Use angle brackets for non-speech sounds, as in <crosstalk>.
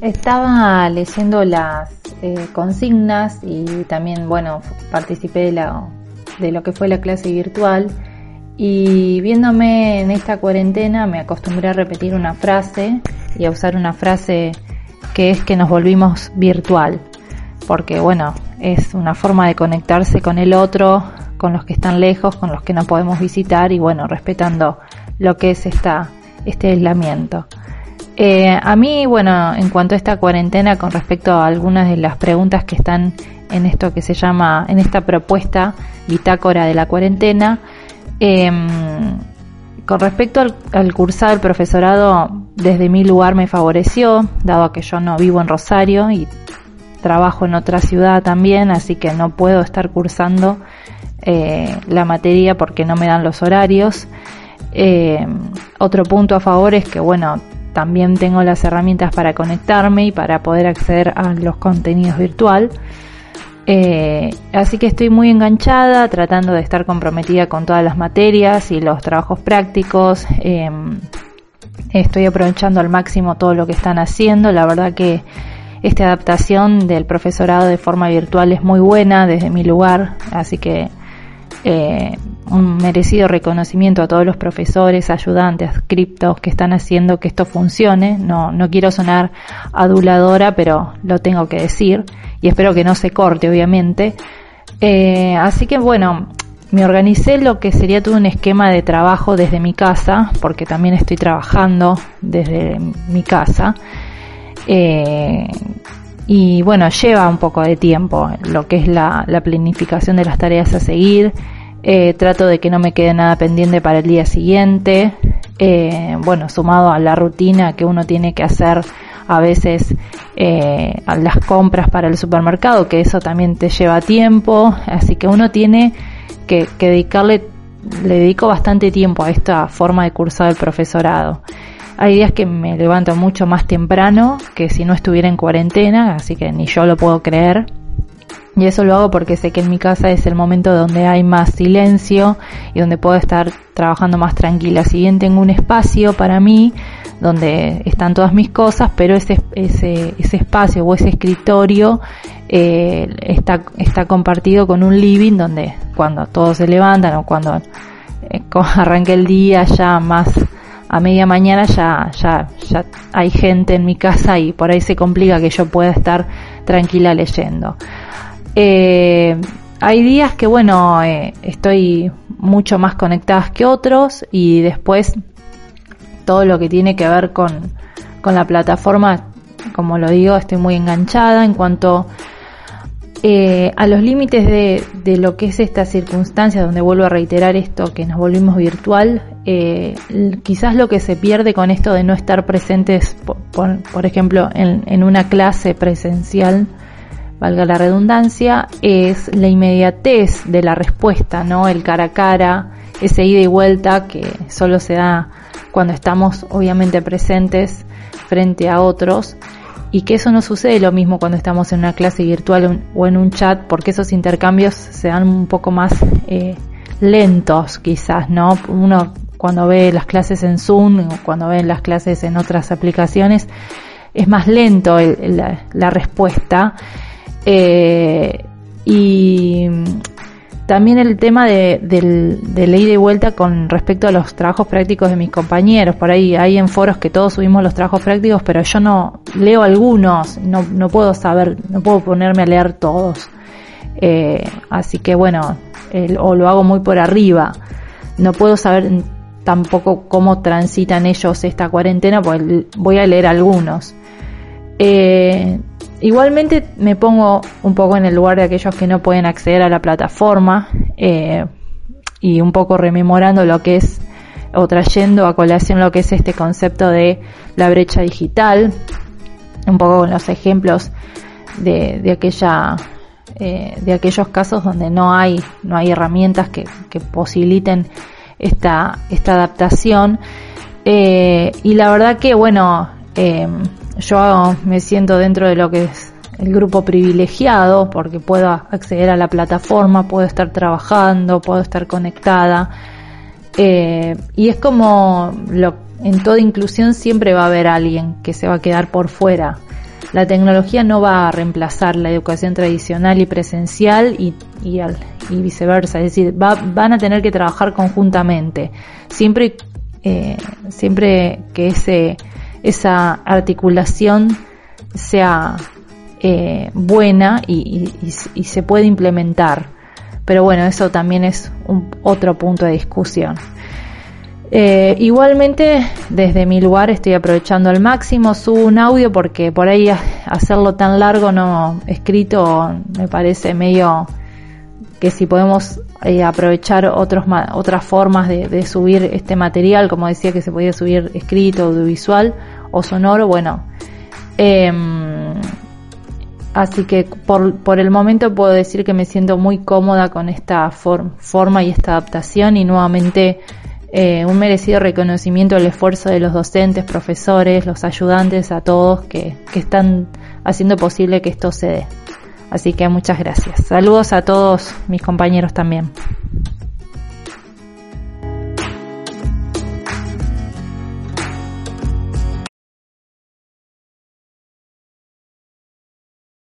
Estaba leyendo las eh, consignas y también, bueno, participé de, la, de lo que fue la clase virtual y viéndome en esta cuarentena me acostumbré a repetir una frase y a usar una frase que es que nos volvimos virtual, porque bueno, es una forma de conectarse con el otro, con los que están lejos, con los que no podemos visitar y bueno, respetando lo que es esta, este aislamiento. Eh, a mí, bueno, en cuanto a esta cuarentena, con respecto a algunas de las preguntas que están en esto que se llama, en esta propuesta bitácora de la cuarentena, em, con respecto al, cursado del profesorado, desde mi lugar me favoreció, dado que yo no vivo en Rosario y trabajo en otra ciudad también, así que no puedo estar cursando eh, la materia porque no me dan los horarios. Eh, otro punto a favor es que, bueno, también tengo las herramientas para conectarme y para poder acceder a los contenidos virtual. Eh, así que estoy muy enganchada, tratando de estar comprometida con todas las materias y los trabajos prácticos. Eh, estoy aprovechando al máximo todo lo que están haciendo. La verdad que esta adaptación del profesorado de forma virtual es muy buena desde mi lugar, así que eh, un merecido reconocimiento a todos los profesores, ayudantes, criptos que están haciendo que esto funcione. No, no quiero sonar aduladora, pero lo tengo que decir y espero que no se corte, obviamente. Eh, así que bueno, me organicé lo que sería todo un esquema de trabajo desde mi casa, porque también estoy trabajando desde mi casa. Eh, y bueno, lleva un poco de tiempo lo que es la, la planificación de las tareas a seguir. Eh, trato de que no me quede nada pendiente para el día siguiente. Eh, bueno, sumado a la rutina que uno tiene que hacer a veces eh, a las compras para el supermercado, que eso también te lleva tiempo. Así que uno tiene que, que dedicarle, le dedico bastante tiempo a esta forma de cursar el profesorado. Hay días que me levanto mucho más temprano que si no estuviera en cuarentena, así que ni yo lo puedo creer. Y eso lo hago porque sé que en mi casa es el momento donde hay más silencio y donde puedo estar trabajando más tranquila. Si bien tengo un espacio para mí donde están todas mis cosas, pero ese, ese, ese espacio o ese escritorio eh, está, está compartido con un living donde cuando todos se levantan o cuando eh, <laughs> arranque el día ya más a media mañana ya, ya, ya hay gente en mi casa y por ahí se complica que yo pueda estar tranquila leyendo. Eh, hay días que bueno, eh, estoy mucho más conectada que otros y después todo lo que tiene que ver con, con la plataforma, como lo digo, estoy muy enganchada en cuanto eh, a los límites de, de, lo que es esta circunstancia, donde vuelvo a reiterar esto, que nos volvimos virtual, eh, quizás lo que se pierde con esto de no estar presentes, por, por ejemplo, en, en, una clase presencial, valga la redundancia, es la inmediatez de la respuesta, ¿no? El cara a cara, ese ida y vuelta que solo se da cuando estamos obviamente presentes frente a otros y que eso no sucede lo mismo cuando estamos en una clase virtual o en un chat, porque esos intercambios se dan un poco más eh, lentos quizás, ¿no? Uno cuando ve las clases en Zoom o cuando ve las clases en otras aplicaciones, es más lento el, la, la, respuesta. Eh, y también el tema de, de, de vuelta con respecto a los trabajos prácticos de mis compañeros. Por ahí hay en foros que todos subimos los trabajos prácticos, pero yo no leo algunos, no, no puedo saber, no puedo ponerme a leer todos. Eh, así que bueno, o lo hago muy por arriba. No puedo saber tampoco cómo transitan ellos esta cuarentena, pues voy a leer algunos. Eh, Igualmente me pongo un poco en el lugar de aquellos que no pueden acceder a la plataforma eh, y un poco rememorando lo que es o trayendo a colación lo que es este concepto de la brecha digital, un poco con los ejemplos de, de aquella eh, de aquellos casos donde no hay no hay herramientas que, que posibiliten esta esta adaptación. Eh, y la verdad que bueno eh, yo me siento dentro de lo que es el grupo privilegiado porque puedo acceder a la plataforma, puedo estar trabajando, puedo estar conectada. Eh, y es como lo, en toda inclusión siempre va a haber alguien que se va a quedar por fuera. la tecnología no va a reemplazar la educación tradicional y presencial y, y, y viceversa, es decir, van a tener que trabajar conjuntamente, siempre, eh, siempre que ese, esa articulación sea eh, buena y, y, se puede implementar. Pero bueno, eso también es un, otro punto de discusión. Eh, igualmente, desde mi lugar estoy aprovechando al máximo, subo un audio porque por ahí hacerlo tan largo no escrito me parece medio que si podemos eh, aprovechar otros otras formas de, subir este material, como decía que se podía subir escrito, audiovisual o sonoro, bueno. Em, así que por, por el momento puedo decir que me siento muy cómoda con esta forma y esta adaptación y nuevamente eh, un merecido reconocimiento al esfuerzo de los docentes, profesores, los ayudantes, a todos que, que están haciendo posible que esto se dé. Así que muchas gracias. Saludos a todos mis compañeros también.